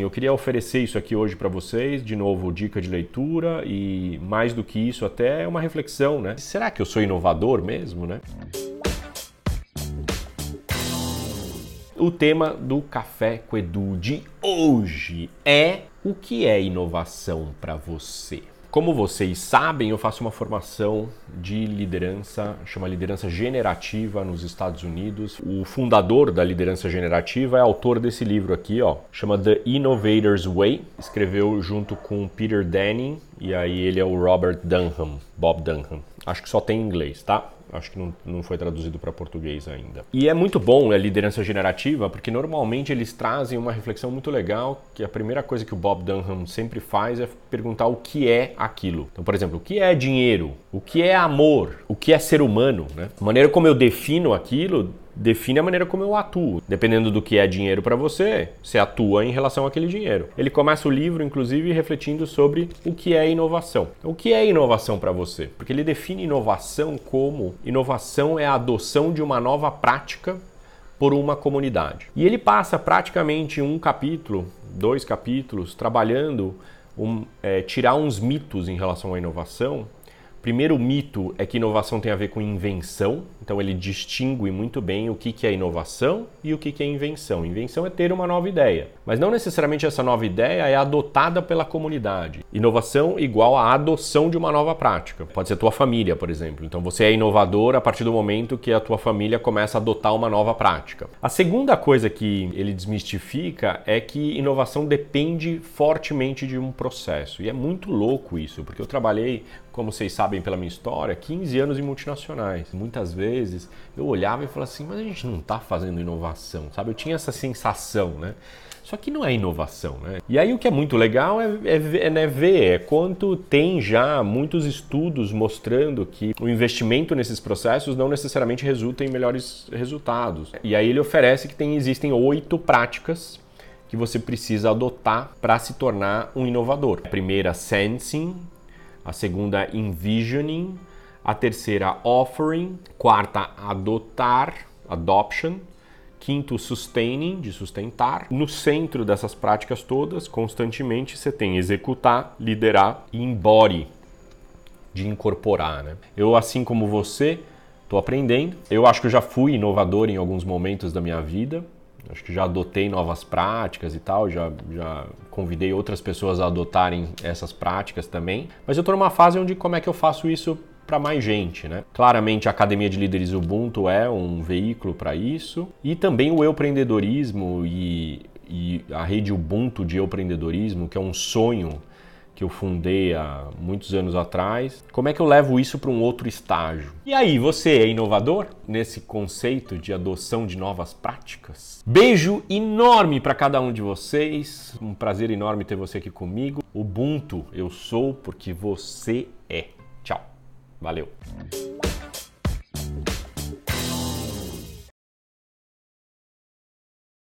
Eu queria oferecer isso aqui hoje para vocês, de novo, dica de leitura e mais do que isso, até uma reflexão, né? Será que eu sou inovador mesmo, né? O tema do Café com Edu de hoje é o que é inovação para você? Como vocês sabem, eu faço uma formação de liderança, chama liderança generativa nos Estados Unidos. O fundador da liderança generativa é autor desse livro aqui, ó, chama The Innovator's Way. Escreveu junto com Peter Denning e aí ele é o Robert Dunham, Bob Dunham. Acho que só tem em inglês, tá? Acho que não, não foi traduzido para português ainda. E é muito bom a liderança generativa, porque normalmente eles trazem uma reflexão muito legal, que a primeira coisa que o Bob Dunham sempre faz é perguntar o que é aquilo. Então, por exemplo, o que é dinheiro? O que é amor? O que é ser humano? Né? A maneira como eu defino aquilo define a maneira como eu atuo. Dependendo do que é dinheiro para você, você atua em relação àquele dinheiro. Ele começa o livro, inclusive, refletindo sobre o que é inovação. O que é inovação para você? Porque ele define inovação como inovação é a adoção de uma nova prática por uma comunidade. E ele passa praticamente um capítulo, dois capítulos, trabalhando um, é, tirar uns mitos em relação à inovação Primeiro mito é que inovação tem a ver com invenção, então ele distingue muito bem o que, é inovação e o que, que é invenção. Invenção é ter uma nova ideia, mas não necessariamente essa nova ideia é adotada pela comunidade. Inovação igual a adoção de uma nova prática. Pode ser tua família, por exemplo. Então você é inovador a partir do momento que a tua família começa a adotar uma nova prática. A segunda coisa que ele desmistifica é que inovação depende fortemente de um processo. E é muito louco isso, porque eu trabalhei como vocês sabem pela minha história, 15 anos em multinacionais. Muitas vezes eu olhava e falava assim, mas a gente não está fazendo inovação, sabe? Eu tinha essa sensação, né? Só que não é inovação, né? E aí o que é muito legal é, é, é né, ver é quanto tem já muitos estudos mostrando que o investimento nesses processos não necessariamente resulta em melhores resultados. E aí ele oferece que tem, existem oito práticas que você precisa adotar para se tornar um inovador. A primeira, sensing, a segunda envisioning, a terceira offering, quarta adotar, adoption, quinto sustaining, de sustentar. No centro dessas práticas todas, constantemente você tem executar, liderar e embody, de incorporar, né? Eu assim como você, estou aprendendo. Eu acho que eu já fui inovador em alguns momentos da minha vida. Acho que já adotei novas práticas e tal, já, já convidei outras pessoas a adotarem essas práticas também. Mas eu estou numa fase onde como é que eu faço isso para mais gente, né? Claramente a Academia de Líderes Ubuntu é um veículo para isso e também o empreendedorismo e, e a rede Ubuntu de empreendedorismo, que é um sonho que eu fundei há muitos anos atrás. Como é que eu levo isso para um outro estágio? E aí, você é inovador nesse conceito de adoção de novas práticas? Beijo enorme para cada um de vocês. Um prazer enorme ter você aqui comigo. Ubuntu, eu sou porque você é. Tchau. Valeu.